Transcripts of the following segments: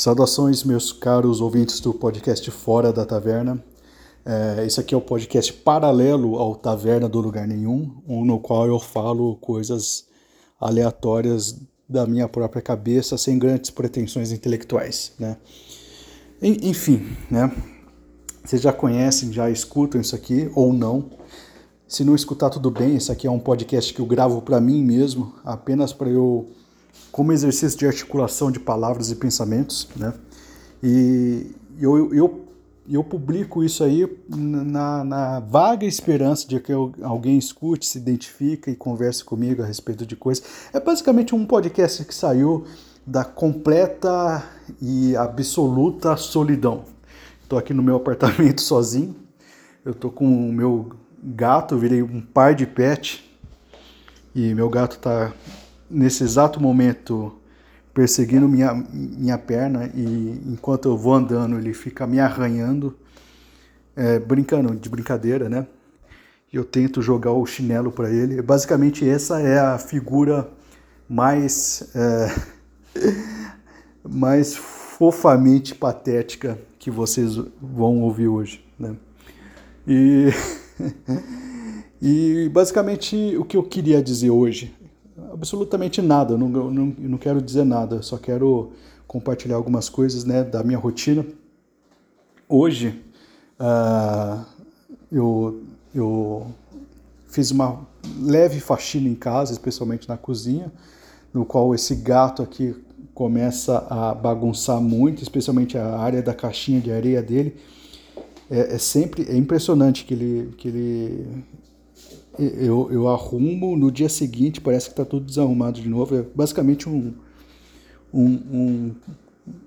Saudações, meus caros ouvintes do podcast Fora da Taverna. É, esse aqui é o podcast paralelo ao Taverna do Lugar Nenhum, no qual eu falo coisas aleatórias da minha própria cabeça, sem grandes pretensões intelectuais. Né? Enfim, né? vocês já conhecem, já escutam isso aqui ou não. Se não escutar, tudo bem. Esse aqui é um podcast que eu gravo para mim mesmo, apenas para eu como exercício de articulação de palavras e pensamentos, né? E eu, eu, eu publico isso aí na, na vaga esperança de que alguém escute, se identifique e converse comigo a respeito de coisas. É basicamente um podcast que saiu da completa e absoluta solidão. Estou aqui no meu apartamento sozinho. Eu estou com o meu gato, virei um par de pet. E meu gato está nesse exato momento perseguindo minha, minha perna e enquanto eu vou andando ele fica me arranhando, é, brincando de brincadeira, né? E eu tento jogar o chinelo para ele. Basicamente essa é a figura mais é, mais fofamente patética que vocês vão ouvir hoje, né? E e basicamente o que eu queria dizer hoje absolutamente nada, não, não, não quero dizer nada, só quero compartilhar algumas coisas né, da minha rotina. Hoje uh, eu, eu fiz uma leve faxina em casa, especialmente na cozinha, no qual esse gato aqui começa a bagunçar muito, especialmente a área da caixinha de areia dele. É, é sempre é impressionante que ele, que ele eu, eu arrumo, no dia seguinte parece que está tudo desarrumado de novo. É basicamente um, um, um,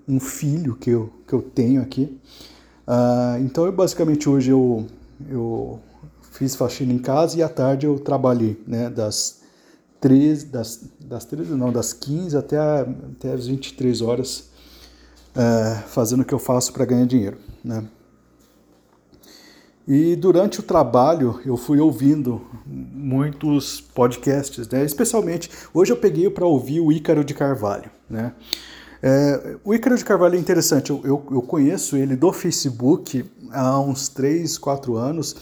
um, filho que eu, que eu tenho aqui. Uh, então, eu, basicamente, hoje eu, eu fiz faxina em casa e à tarde eu trabalhei, né, das 13, das, das 13, não, das 15 até, a, até as 23 horas, uh, fazendo o que eu faço para ganhar dinheiro, né. E durante o trabalho eu fui ouvindo muitos podcasts, né? especialmente hoje eu peguei para ouvir o Ícaro de Carvalho. Né? É, o Ícaro de Carvalho é interessante, eu, eu, eu, conheço ele do Facebook há uns 3, 4 anos,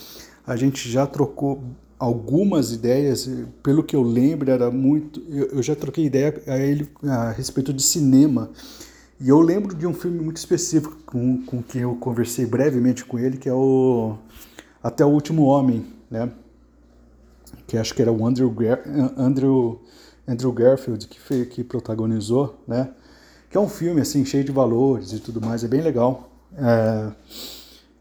a gente já trocou algumas ideias, pelo que eu lembro era muito, eu, eu já troquei ideia a ele a respeito de cinema, e eu lembro de um filme muito específico com, com quem eu conversei brevemente com ele, que é o Até o Último Homem, né? Que acho que era o Andrew, Andrew, Andrew Garfield que, fez, que protagonizou, né? Que é um filme assim cheio de valores e tudo mais, é bem legal. É,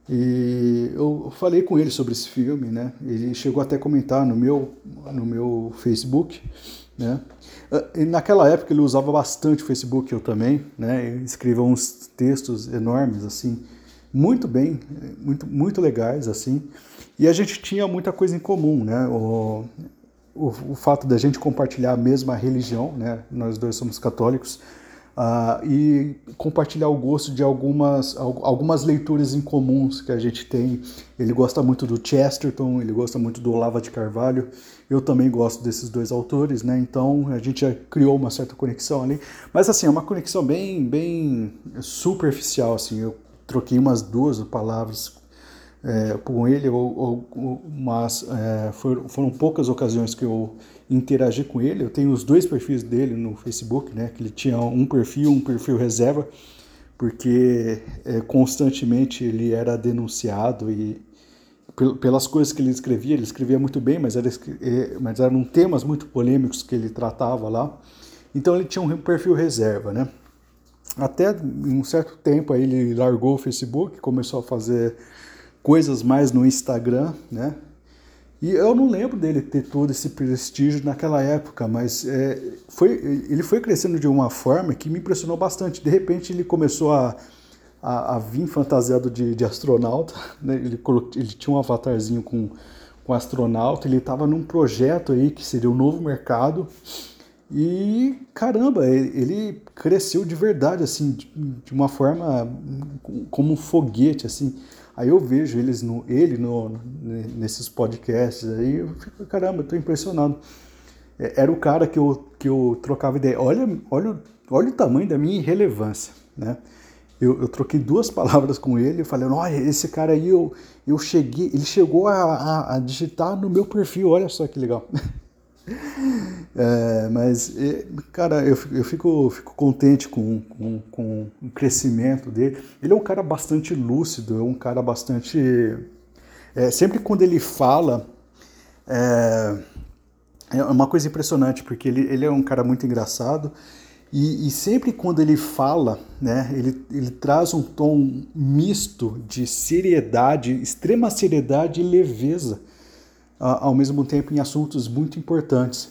e eu falei com ele sobre esse filme, né? Ele chegou até a comentar no meu, no meu Facebook, né? E naquela época ele usava bastante o Facebook, eu também, né? Escrevia uns textos enormes, assim, muito bem, muito, muito legais, assim. E a gente tinha muita coisa em comum, né? O, o, o fato da gente compartilhar a mesma religião, né? Nós dois somos católicos. Uh, e compartilhar o gosto de algumas, algumas leituras em comuns que a gente tem. Ele gosta muito do Chesterton, ele gosta muito do Olavo de Carvalho. Eu também gosto desses dois autores, né? Então a gente já criou uma certa conexão ali. Mas assim, é uma conexão bem, bem superficial. Assim, eu troquei umas duas palavras é, com ele, ou, ou mas é, foram, foram poucas ocasiões que eu interagi com ele. Eu tenho os dois perfis dele no Facebook, né? Que ele tinha um perfil, um perfil reserva, porque é, constantemente ele era denunciado e pelas coisas que ele escrevia, ele escrevia muito bem, mas, era, é, mas eram temas muito polêmicos que ele tratava lá. Então ele tinha um perfil reserva, né? Até um certo tempo aí ele largou o Facebook, começou a fazer coisas mais no Instagram, né? E eu não lembro dele ter todo esse prestígio naquela época, mas é, foi, ele foi crescendo de uma forma que me impressionou bastante. De repente ele começou a a, a vir fantasiado de, de astronauta, né? ele, ele tinha um avatarzinho com, com astronauta, ele estava num projeto aí que seria o um novo mercado, e caramba, ele cresceu de verdade, assim, de, uma forma como um foguete, assim. Aí eu vejo eles no, ele no, nesses podcasts aí, eu fico, caramba, eu tô impressionado. É, era o cara que eu, que eu trocava ideia. Olha, olha olha o tamanho da minha irrelevância, né? Eu, eu troquei duas palavras com ele, falei, olha, esse cara aí, eu, eu cheguei, ele chegou a, a, a digitar no meu perfil, olha só que legal. É, mas, cara, eu, eu fico, fico contente com, com, com, o crescimento dele. Ele é um cara bastante lúcido, é um cara bastante. É, sempre quando ele fala, é, é uma coisa impressionante, porque ele, ele é um cara muito engraçado. E, e, sempre quando ele fala, né, ele, ele traz um tom misto de seriedade, extrema seriedade e leveza, ao mesmo tempo em assuntos muito importantes.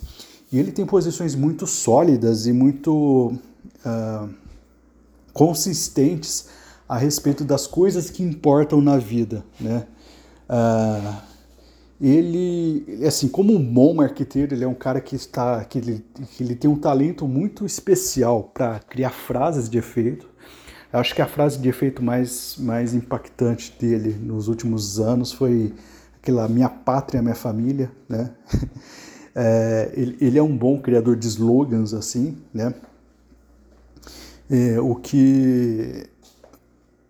E ele tem posições muito sólidas e muito uh, consistentes a respeito das coisas que importam na vida, né? Uh, ele, assim, como um bom marqueteiro, ele é um cara que está, que ele, que ele tem um talento muito especial para criar frases de efeito. Eu acho que a frase de efeito mais, mais impactante dele nos últimos anos foi aquela minha pátria, minha família, né? É, ele, ele, é um bom criador de slogans, assim, né? É, o que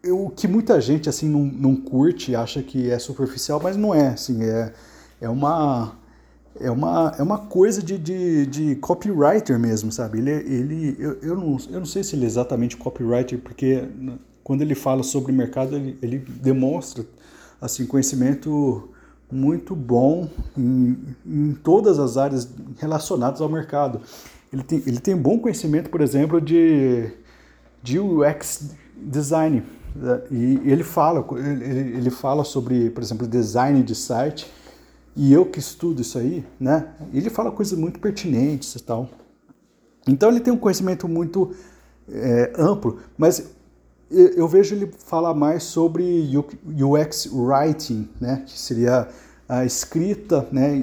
o que muita gente assim não, não curte, acha que é superficial, mas não é, assim, é, é uma é uma, é uma coisa de, de, de copywriter mesmo, sabe? Ele, ele eu, eu, não, eu não sei se ele é exatamente copywriter, porque quando ele fala sobre mercado, ele, ele demonstra assim, conhecimento muito bom em, em todas as áreas relacionadas ao mercado. Ele tem, ele tem bom conhecimento, por exemplo, de, de UX design, e ele fala, ele, ele fala sobre, por exemplo, design de site, e eu que estudo isso aí, né? Ele fala coisas muito pertinentes e tal. Então ele tem um conhecimento muito é, amplo, mas eu, vejo ele falar mais sobre UX writing, né? Que seria a escrita, né?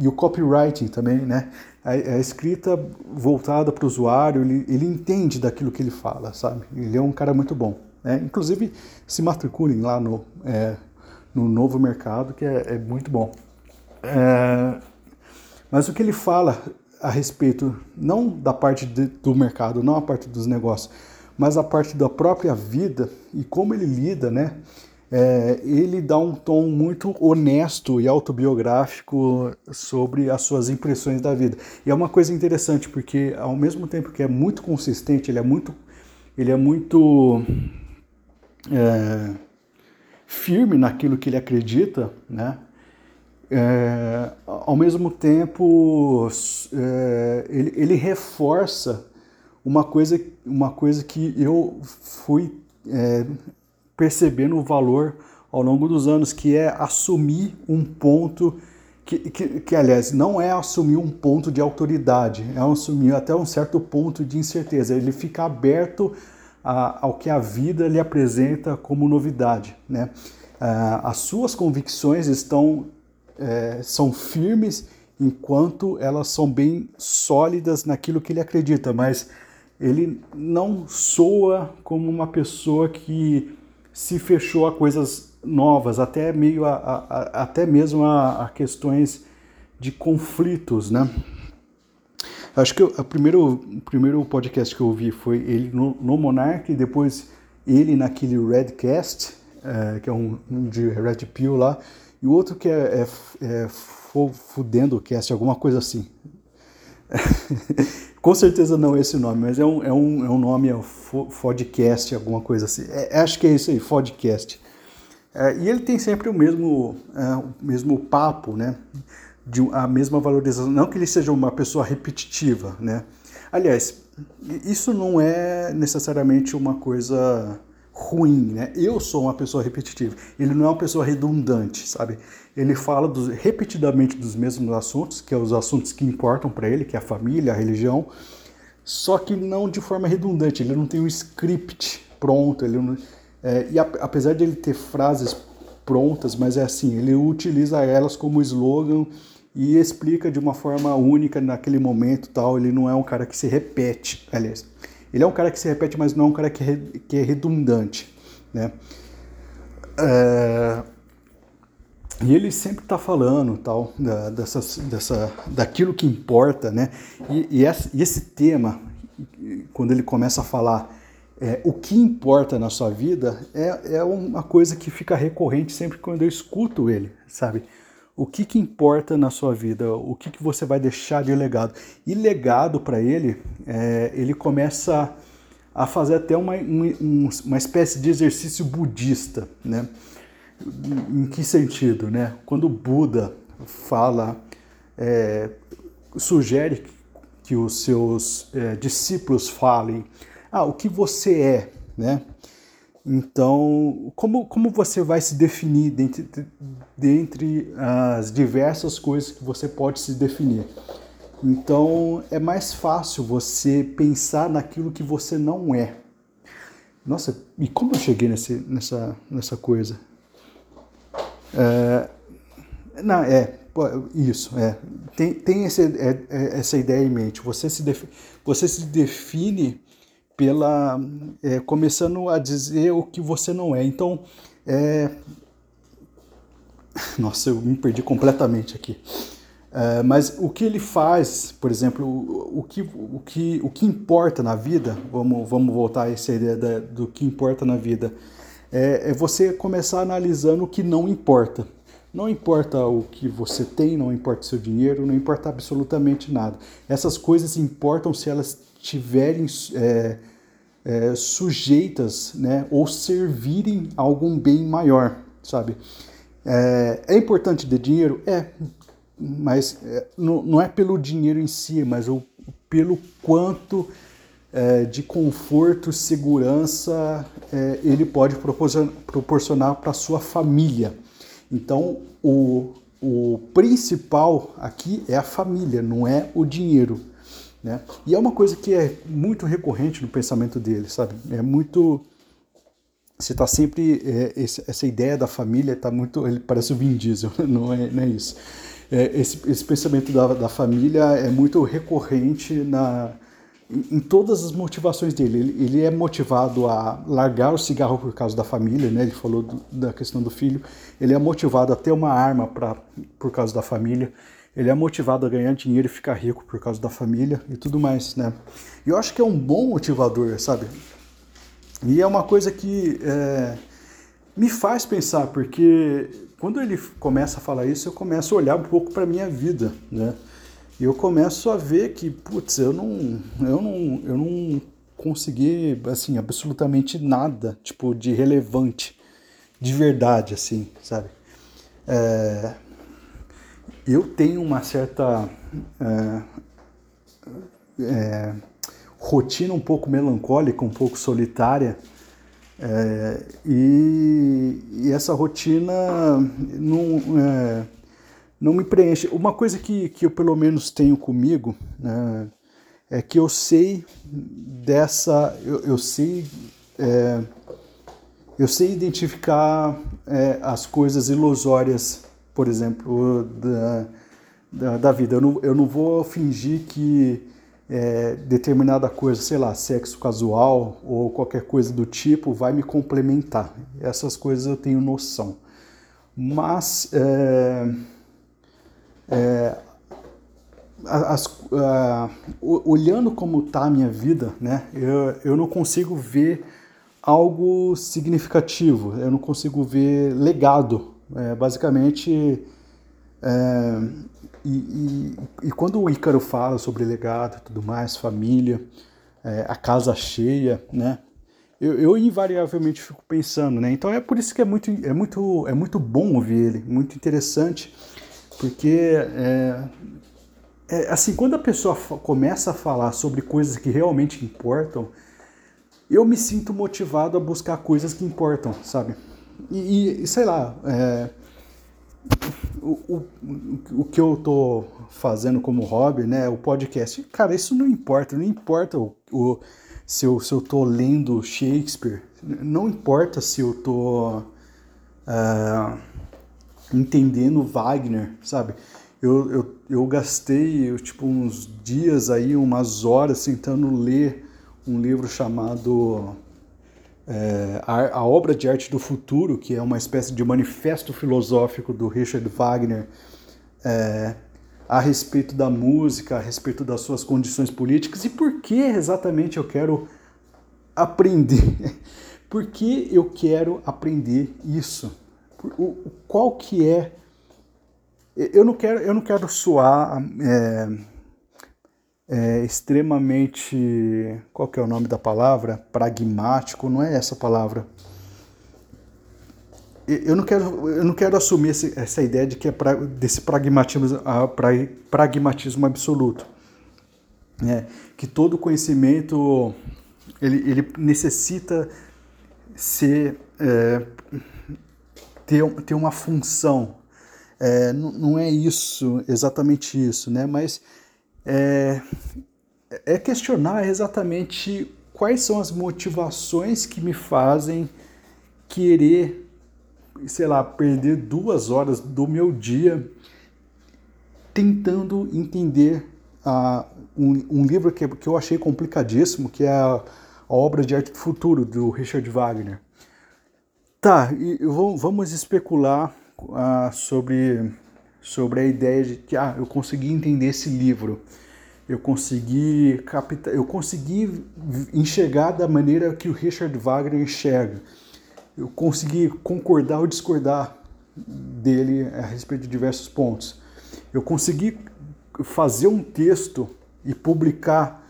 E o copywriting também, né? A, a escrita voltada para o usuário, ele, ele entende daquilo que ele fala, sabe? Ele é um cara muito bom. Né? Inclusive, se matriculem lá no, é, no novo mercado, que é, é muito bom. É, mas o que ele fala a respeito, não da parte de, do mercado, não a parte dos negócios, mas a parte da própria vida e como ele lida, né? É, ele dá um tom muito honesto e autobiográfico sobre as suas impressões da vida. E é uma coisa interessante, porque ao mesmo tempo que é muito consistente, ele é muito, ele é muito é, firme naquilo que ele acredita, né? É, ao mesmo tempo, é, ele, ele, reforça uma coisa, uma coisa que eu fui é, percebendo o valor ao longo dos anos, que é assumir um ponto que, que, que, aliás, não é assumir um ponto de autoridade, é assumir até um certo ponto de incerteza. Ele fica aberto a, ao que a vida lhe apresenta como novidade. Né? Uh, as suas convicções estão é, são firmes enquanto elas são bem sólidas naquilo que ele acredita, mas ele não soa como uma pessoa que se fechou a coisas novas, até meio a, a, a até mesmo a, a, questões de conflitos, né? Acho que o primeiro, o primeiro podcast que eu ouvi foi ele no, no Monarch, depois ele naquele Redcast, é, que é um, um de Red Pill lá, e o outro que é, é, é Fudendo Cast, alguma coisa assim. Com certeza não é esse nome, mas é um, é um, é um nome, é um Fodcast, alguma coisa assim. É, acho que é isso aí, Fodcast. É, e ele tem sempre o mesmo, é, o mesmo papo, né? De, a mesma valorização. Não que ele seja uma pessoa repetitiva, né? Aliás, isso não é necessariamente uma coisa ruim, né? Eu sou uma pessoa repetitiva. Ele não é uma pessoa redundante, sabe? Ele fala dos, repetidamente dos mesmos assuntos, que é os assuntos que importam para ele, que é a família, a religião, só que não de forma redundante. Ele não tem um script pronto. Ele não, é, e a, apesar de ele ter frases prontas, mas é assim, ele utiliza elas como slogan e explica de uma forma única naquele momento tal. Ele não é um cara que se repete, aliás. Ele é um cara que se repete, mas não é um cara que, re, que é redundante, né? É, e ele sempre está falando tal da, dessa, daquilo que importa, né? E, e, esse, e esse tema quando ele começa a falar é, o que importa na sua vida, é, é uma coisa que fica recorrente sempre quando eu escuto ele, sabe? O que, que importa na sua vida? O que, que você vai deixar de legado? E legado para ele, é, ele começa a fazer até uma, um, uma espécie de exercício budista, né? Em que sentido, né? Quando Buda fala, é, sugere que os seus é, discípulos falem, ah, o que você é, né? Então, como, como você vai se definir dentre, dentre as diversas coisas que você pode se definir? Então, é mais fácil você pensar naquilo que você não é. Nossa, e como eu cheguei nesse, nessa, nessa coisa? É, não, é, isso, é. Tem, tem esse, é, é, essa ideia em mente. Você se, defi, você se define pela é, começando a dizer o que você não é. Então, é... nossa, eu me perdi completamente aqui. É, mas o que ele faz, por exemplo, o, o, que, o, que, o que importa na vida, vamos, vamos voltar a essa ideia da, do que importa na vida, é, é você começar analisando o que não importa. Não importa o que você tem, não importa o seu dinheiro, não importa absolutamente nada. Essas coisas importam se elas tiverem é, é, sujeitas né, ou servirem a algum bem maior, sabe? É, é importante ter dinheiro? É, mas é, não, não, é pelo dinheiro em si, mas o, pelo quanto é, de conforto, segurança é, ele pode proporcionar para sua família. Então, o, o principal aqui é a família, não é o dinheiro. Né? E é uma coisa que é muito recorrente no pensamento dele, sabe? É muito. Você está sempre. É, essa ideia da família está muito. Ele parece o Vin Diesel, não é, não é isso. É, esse, esse pensamento da, da família é muito recorrente na, em, em todas as motivações dele. Ele, ele, é motivado a largar o cigarro por causa da família, né? Ele falou do, da questão do filho. Ele é motivado a ter uma arma pra, por causa da família ele é motivado a ganhar dinheiro e ficar rico por causa da família e tudo mais, né? E eu acho que é um bom motivador, sabe? E é uma coisa que é, me faz pensar, porque quando ele começa a falar isso, eu começo a olhar um pouco para minha vida, né? E eu começo a ver que, putz, eu não, eu não, eu não consegui, assim, absolutamente nada, tipo, de relevante, de verdade, assim, sabe? É, eu tenho uma certa é, é, rotina um pouco melancólica, um pouco solitária, é, e, e, essa rotina não, é, não me preenche. Uma coisa que, que eu pelo menos tenho comigo né, é que eu sei dessa. Eu, eu sei. É, eu sei identificar é, as coisas ilusórias por exemplo, da, da, da, vida. Eu não, eu não vou fingir que é, determinada coisa, sei lá, sexo casual ou qualquer coisa do tipo vai me complementar. Essas coisas eu tenho noção. Mas é, é, as, olhando como está a minha vida, né, eu, eu não consigo ver algo significativo, eu não consigo ver legado é, basicamente, é, e, e, e, quando o Ícaro fala sobre legado tudo mais, família, é, a casa cheia, né? Eu, eu, invariavelmente fico pensando, né? Então é por isso que é muito, é muito, é muito bom ouvir ele, muito interessante, porque é, é, assim quando a pessoa começa a falar sobre coisas que realmente importam, eu me sinto motivado a buscar coisas que importam, sabe? E, e sei lá, é, o, o, o que eu tô fazendo como hobby, né, o podcast, cara, isso não importa, não importa o, o se, eu, se eu tô lendo Shakespeare, não importa se eu tô uh, entendendo Wagner, sabe? Eu, eu, eu gastei eu, tipo uns dias aí, umas horas tentando ler um livro chamado é, a, a, obra de arte do futuro, que é uma espécie de manifesto filosófico do Richard Wagner, é, a respeito da música, a respeito das suas condições políticas e por que exatamente eu quero aprender. por que eu quero aprender isso? O, qual que é eu não quero eu não quero soar é, é, extremamente qual que é o nome da palavra pragmático não é essa palavra eu não quero, eu não quero assumir esse, essa ideia de que é pra, desse pragmatismo, pra, pragmatismo absoluto. É, que todo conhecimento ele, ele necessita ser é, ter, ter uma função. É, não, não é isso, exatamente isso, né? mas é, é questionar exatamente quais são as motivações que me fazem querer sei lá, perder duas horas do meu dia tentando entender uh, um, um, livro que, que eu achei complicadíssimo, que é a, a, obra de arte do futuro, do Richard Wagner. Tá, e vamos especular uh, sobre, sobre a ideia de que ah, eu consegui entender esse livro, eu consegui captar, eu consegui enxergar da maneira que o Richard Wagner enxerga eu consegui concordar ou discordar dele a respeito de diversos pontos. Eu consegui fazer um texto e publicar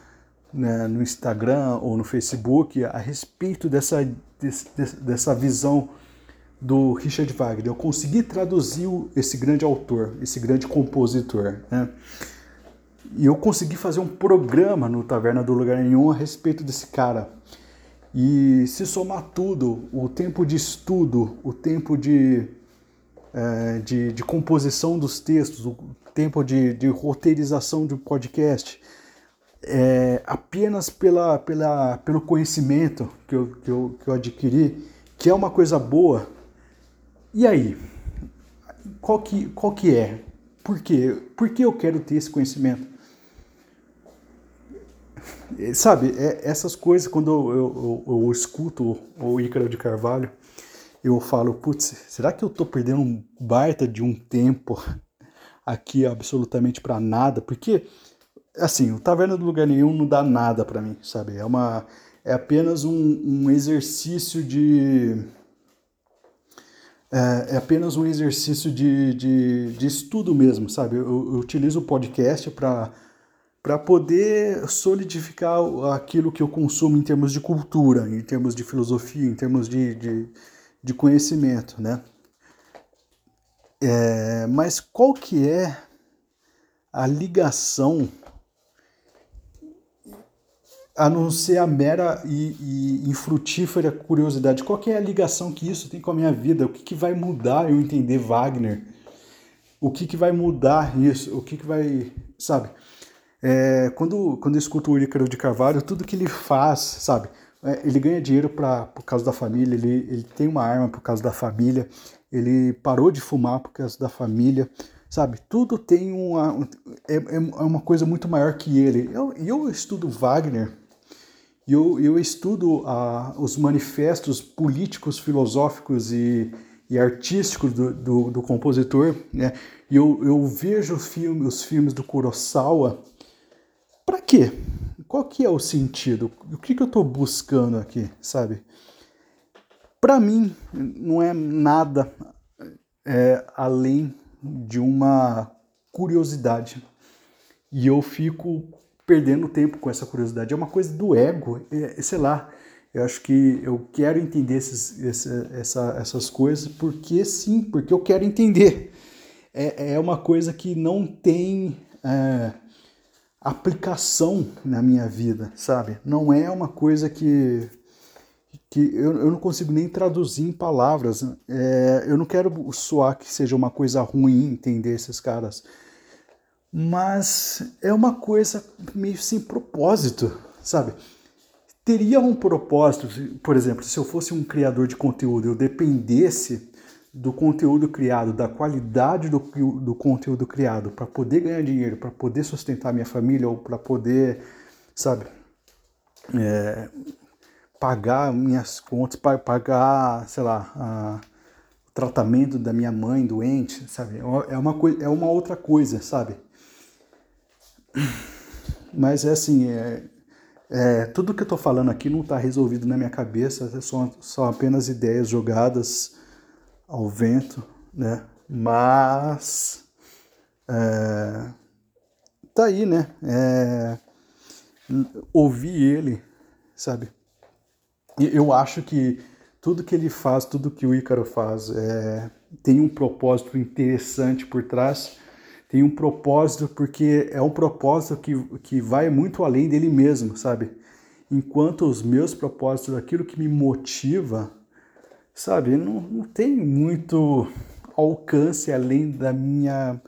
né, no Instagram ou no Facebook a respeito dessa, dessa visão do Richard Wagner. Eu consegui traduzir esse grande autor, esse grande compositor. Né? E eu consegui fazer um programa no Taverna do Lugar Nenhum a respeito desse cara. E se somar tudo, o tempo de estudo, o tempo de, é, de, de, composição dos textos, o tempo de, de roteirização um podcast, é, apenas pela, pela, pelo conhecimento que eu, que, eu, que eu adquiri, que é uma coisa boa, e aí? Qual que, qual que é? Por quê? Por que eu quero ter esse conhecimento? Sabe, é, essas coisas, quando eu, eu, eu, escuto o Ícaro de Carvalho, eu falo, putz, será que eu tô perdendo um baita de um tempo aqui absolutamente para nada? Porque, assim, o Taverna do Lugar Nenhum não dá nada para mim, sabe? É, uma, é apenas um, um exercício de... É, é, apenas um exercício de, de, de estudo mesmo, sabe? Eu, eu utilizo o podcast para para poder solidificar aquilo que eu consumo em termos de cultura, em termos de filosofia, em termos de, de, de conhecimento, né? É, mas qual que é a ligação a não ser a mera e, e infrutífera curiosidade? Qual é a ligação que isso tem com a minha vida? O que, que vai mudar eu entender Wagner? O que, que vai mudar isso? O que, que vai, sabe? É, quando, quando eu escuto o Ícaro de Carvalho, tudo que ele faz, sabe? É, ele ganha dinheiro pra, por causa da família, ele, ele tem uma arma por causa da família, ele parou de fumar por causa da família, sabe? Tudo tem uma. É, é uma coisa muito maior que ele. Eu, eu estudo Wagner, eu, eu estudo uh, os manifestos políticos, filosóficos e, e artísticos do, do, do compositor, né? E eu, eu vejo filme, os filmes do Kurosawa para quê? Qual que é o sentido? O que, que eu estou buscando aqui, sabe? Para mim, não é nada é, além de uma curiosidade. E eu fico perdendo tempo com essa curiosidade. É uma coisa do ego, é, sei lá. Eu acho que eu quero entender esses, essa, essa, essas coisas porque sim, porque eu quero entender. É, é uma coisa que não tem. É, aplicação na minha vida, sabe? Não é uma coisa que, que eu, eu não consigo nem traduzir em palavras. É, eu não quero soar que seja uma coisa ruim entender esses caras, mas é uma coisa meio sem propósito, sabe? Teria um propósito, por exemplo, se eu fosse um criador de conteúdo, eu dependesse do conteúdo criado, da qualidade do, do conteúdo criado, para poder ganhar dinheiro, para poder sustentar minha família ou para poder, sabe, é, pagar minhas contas, pagar, sei lá, a, o tratamento da minha mãe doente, sabe? É uma, coisa, é uma outra coisa, sabe? Mas é assim, é, é, tudo que eu estou falando aqui não está resolvido na minha cabeça, são, são apenas ideias jogadas ao vento, né? Mas é, tá aí, né? É, ouvir ele, sabe? Eu acho que tudo que ele faz, tudo que o Ícaro faz, é, tem um propósito interessante por trás. Tem um propósito porque é um propósito que, que vai muito além dele mesmo, sabe? Enquanto os meus propósitos, aquilo que me motiva, sabe, não, não tem muito alcance além da minha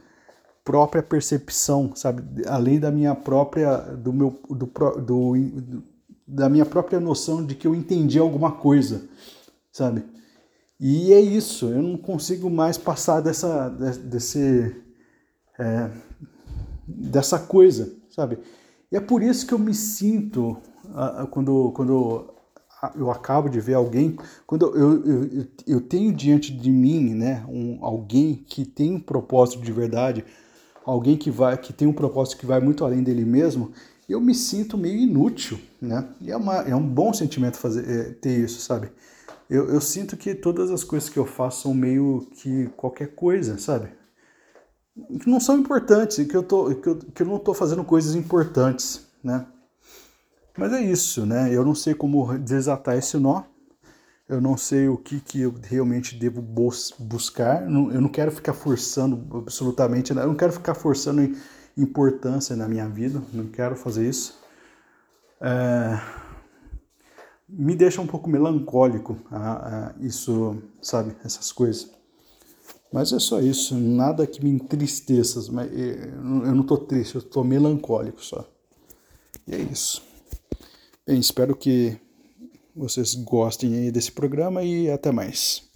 própria percepção, sabe? Além da minha própria do meu do, do, da minha própria noção de que eu entendi alguma coisa, sabe? E é isso, eu não consigo mais passar dessa desse é, dessa coisa, sabe? E é por isso que eu me sinto quando quando eu acabo de ver alguém, quando eu, eu, eu tenho diante de mim, né, um, alguém que tem um propósito de verdade, alguém que vai que tem um propósito que vai muito além dele mesmo, eu me sinto meio inútil, né? E é, uma, é um bom sentimento fazer é, ter isso, sabe? Eu, eu sinto que todas as coisas que eu faço são meio que qualquer coisa, sabe? Que não são importantes, que eu, tô, que eu, que eu não estou fazendo coisas importantes, né? Mas é isso, né? Eu não sei como desatar esse nó. Eu não sei o que, que eu realmente devo bus buscar. Eu não quero ficar forçando absolutamente, eu não quero ficar forçando importância na minha vida. Não quero fazer isso. É... Me deixa um pouco melancólico a, a isso, sabe? Essas coisas. Mas é só isso, nada que me entristeça. Mas eu não estou triste, eu estou melancólico só. E é isso. Bem, espero que vocês gostem aí desse programa e até mais.